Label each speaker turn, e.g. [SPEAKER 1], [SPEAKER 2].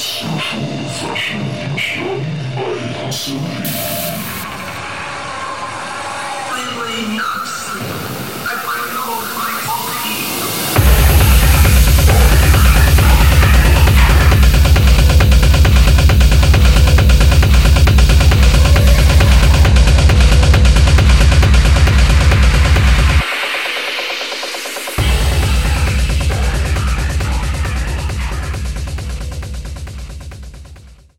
[SPEAKER 1] Social Session in Sternenbein